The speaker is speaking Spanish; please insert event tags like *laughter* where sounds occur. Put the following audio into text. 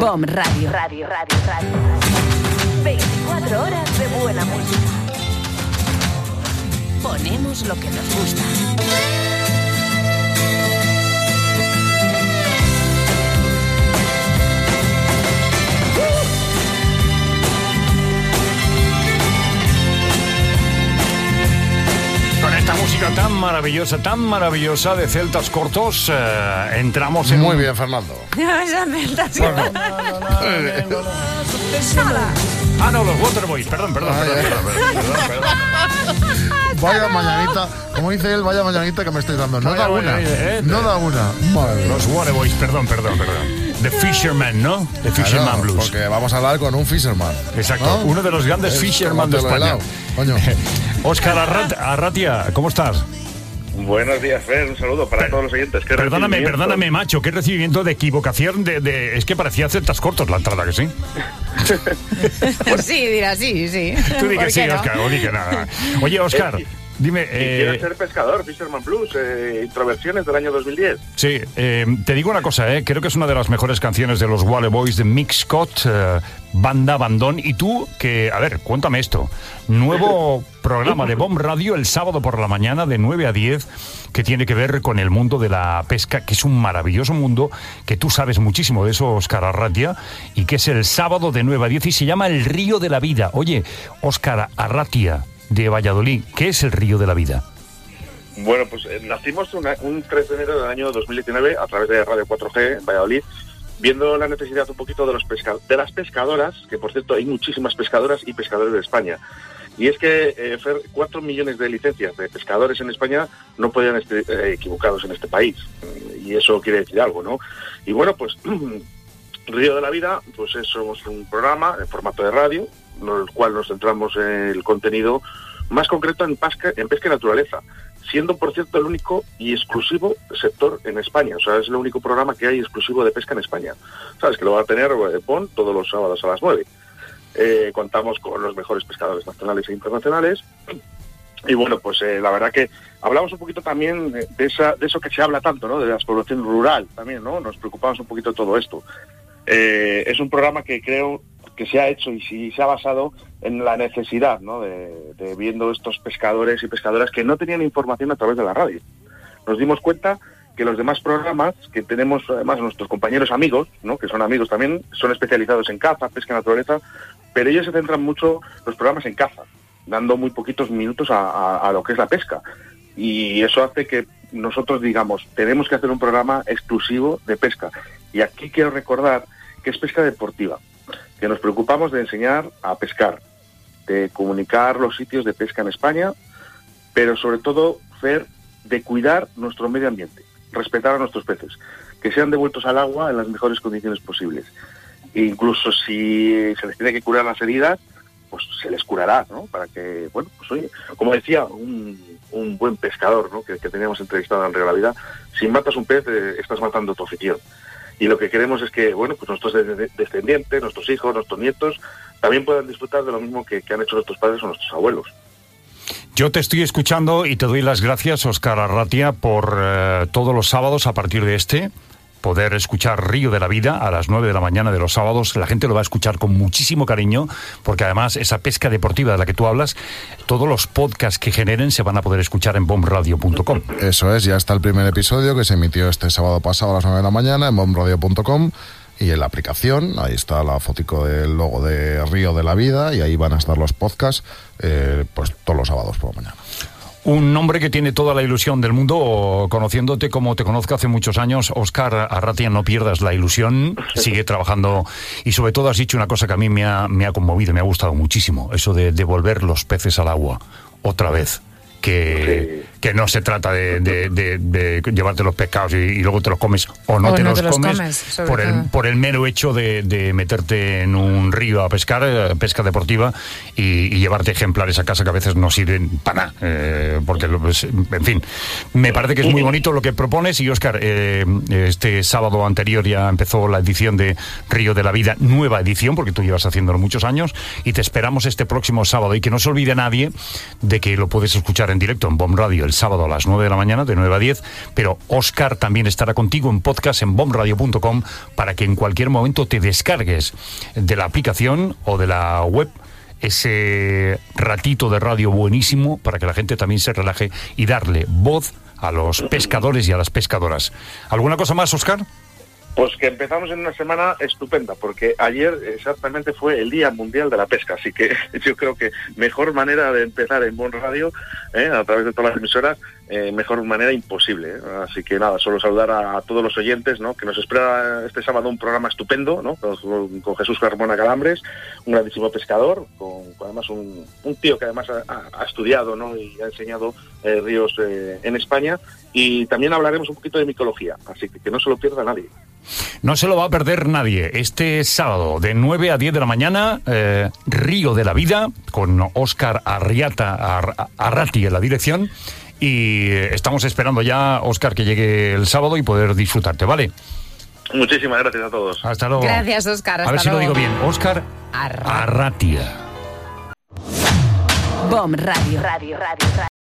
Bomb Radio. Radio, radio, radio. 24 horas de buena música. Ponemos lo que nos gusta. Música tan maravillosa, tan maravillosa de Celtas Cortos, eh, entramos en... Muy bien, Fernando. Ah, no, los Waterboys, perdón, perdón, perdón, perdón, perdón, *laughs* perdón. Vaya mañanita, como dice él, vaya mañanita que me estáis dando. No Vaya da una. ¿eh? No da una. Madre. Los Waterboys, perdón, perdón, perdón. The Fisherman, ¿no? The Fisherman Claro, Blues. Porque vamos a hablar con un Fisherman. Exacto, ¿no? uno de los grandes Es Fisherman de España. Coño. *laughs* Óscar Arrat- Arratia, ¿cómo estás? Buenos días, Fer. Un saludo para todos los oyentes. Qué Perdóname, perdóname, macho, qué recibimiento de equivocación de, de- Es que parecía Celtas Cortos la entrada, que sí. *laughs* sí, dirá sí, sí. Tú di que ¿Por sí, no? Óscar, o di que nada. Oye, *laughs* Óscar, Eh, dime... Eh, ser pescador, Fisherman Blues, eh, introversiones del año 2010. Sí, eh, te digo una cosa, eh, creo que es una de las mejores canciones de los Wally Boys de Mick Scott, eh, Banda Bandón. Y tú, que, a ver, cuéntame esto. Nuevo *laughs* programa de Bomb Radio el sábado por la mañana de 9 a 10 que tiene que ver con el mundo de la pesca, que es un maravilloso mundo, que tú sabes muchísimo de eso, Óscar Arratia, y que es el sábado de 9 a 10 y se llama El Río de la Vida. Oye, Óscar Arratia de Valladolid, ¿qué es el Río de la Vida? Bueno, pues eh, nacimos una- un 3 de enero del año 2019 a través de Radio 4G en Valladolid, viendo la necesidad un poquito de, los pesca- de las pescadoras, que por cierto hay muchísimas pescadoras y pescadores de España. Y es que, eh, Fer, 4 millones de licencias de pescadores en España no podían estar eh, equivocados en este país. Y eso quiere decir algo, ¿no? Y bueno, pues *clears throat* Río de la Vida, pues es, somos un programa en formato de radio, en el cual nos centramos en el contenido más concreto en pesca, en pesca y naturaleza, siendo por cierto el único y exclusivo sector en España. O sea, es el único programa que hay exclusivo de pesca en España. Sabes que lo va a tener PON todos los sábados a las 9. Eh, contamos con los mejores pescadores nacionales e internacionales. Y bueno, pues eh, la verdad que hablamos un poquito también de, esa, de eso que se habla tanto, ¿no? De la explotación rural también, ¿no? Nos preocupamos un poquito de todo esto. Eh, es un programa que creo que se ha hecho y sí se ha basado en la necesidad, ¿no? De, viendo estos pescadores y pescadoras que no tenían información a través de la radio. Nos dimos cuenta que los demás programas que tenemos, además nuestros compañeros amigos, ¿no? que son amigos también, son especializados en caza, pesca y naturaleza, pero ellos se centran mucho los programas en caza, dando muy poquitos minutos a lo que es la pesca. Y eso hace que nosotros digamos, tenemos que hacer un programa exclusivo de pesca. Y aquí quiero recordar que es pesca deportiva, que nos preocupamos de enseñar a pescar, de comunicar los sitios de pesca en España, pero sobre todo, Fer, de cuidar nuestro medio ambiente, respetar a nuestros peces, que sean devueltos al agua en las mejores condiciones posibles. E incluso si se les tiene que curar las heridas, pues se les curará, ¿no? Para que, bueno, pues oye, como decía un, un buen pescador, ¿no? Que, que teníamos entrevistado en Río la si matas un pez, eh, estás matando tu afición. Y lo que queremos es que, bueno, pues nuestros de- de- descendientes, nuestros hijos, nuestros nietos, también puedan disfrutar de lo mismo que, que han hecho nuestros padres o nuestros abuelos. Yo te estoy escuchando y te doy las gracias, Oscar Arratia, por eh, todos los sábados a partir de este poder escuchar Río de la Vida a las 9 de la mañana de los sábados. La gente lo va a escuchar con muchísimo cariño, porque además esa pesca deportiva de la que tú hablas, todos los podcasts que generen se van a poder escuchar en bombradio.com. Eso es, ya está el primer episodio que se emitió este sábado pasado a las 9 de la mañana en bombradio.com y en la aplicación, ahí está la fotico del logo de Río de la Vida y ahí van a estar los podcasts eh, pues todos los sábados por la mañana. Un nombre que tiene toda la ilusión del mundo, conociéndote como te conozco hace muchos años, Oscar Arratia, no pierdas la ilusión, sigue trabajando y sobre todo has dicho una cosa que a mí me ha, me ha conmovido, me ha gustado muchísimo, eso de devolver los peces al agua otra vez. Que, que no se trata de, de- de- de llevarte los pescados y, y luego te los comes o no, O te, no los te los comes, por, el, todo. por el mero hecho de, meterte en un río a pescar, eh, pesca deportiva, y, y llevarte ejemplares a casa que a veces no sirven para nada. eh, porque, pues, en fin, me parece que es muy bonito lo que propones. Y Oscar, eh, este sábado anterior ya empezó la edición de Río de la Vida, nueva edición, porque tú llevas haciéndolo muchos años, y te esperamos este próximo sábado. Y que no se olvide nadie de que lo puedes escuchar en directo en Bomb Radio el sábado a las 9 de la mañana, de 9 a 10, pero Oscar también estará contigo en podcast en bombradio.com para que en cualquier momento te descargues de la aplicación o de la web ese ratito de radio buenísimo para que la gente también se relaje y darle voz a los pescadores y a las pescadoras. ¿Alguna cosa más, Oscar? Pues que empezamos en una semana estupenda, porque ayer exactamente fue el Día Mundial de la Pesca, así que *laughs* yo creo que mejor manera de empezar en Bon Radio, ¿eh? a través de todas las emisoras, eh, mejor manera imposible. ¿eh? Así que nada, solo saludar a, todos los oyentes, ¿no? que nos espera este sábado un programa estupendo, ¿no? con, Jesús Carmona Calambres, un grandísimo pescador, con, además un, tío que además ha, ha estudiado ¿no? y ha enseñado eh, ríos en España, y también hablaremos un poquito de micología, así que que no se lo pierda nadie. No se lo va a perder nadie. Este sábado, de 9 a 10 de la mañana, eh, Río de la Vida, con Óscar Arriata, Ar Arrati en la dirección. Y estamos esperando ya, Óscar, que llegue el sábado y poder disfrutarte, ¿vale? Muchísimas gracias a todos. Hasta luego. Gracias, Óscar. A ver si luego. lo digo bien. Óscar Arratia. Arratia. Bom Radio. Radio, radio, radio.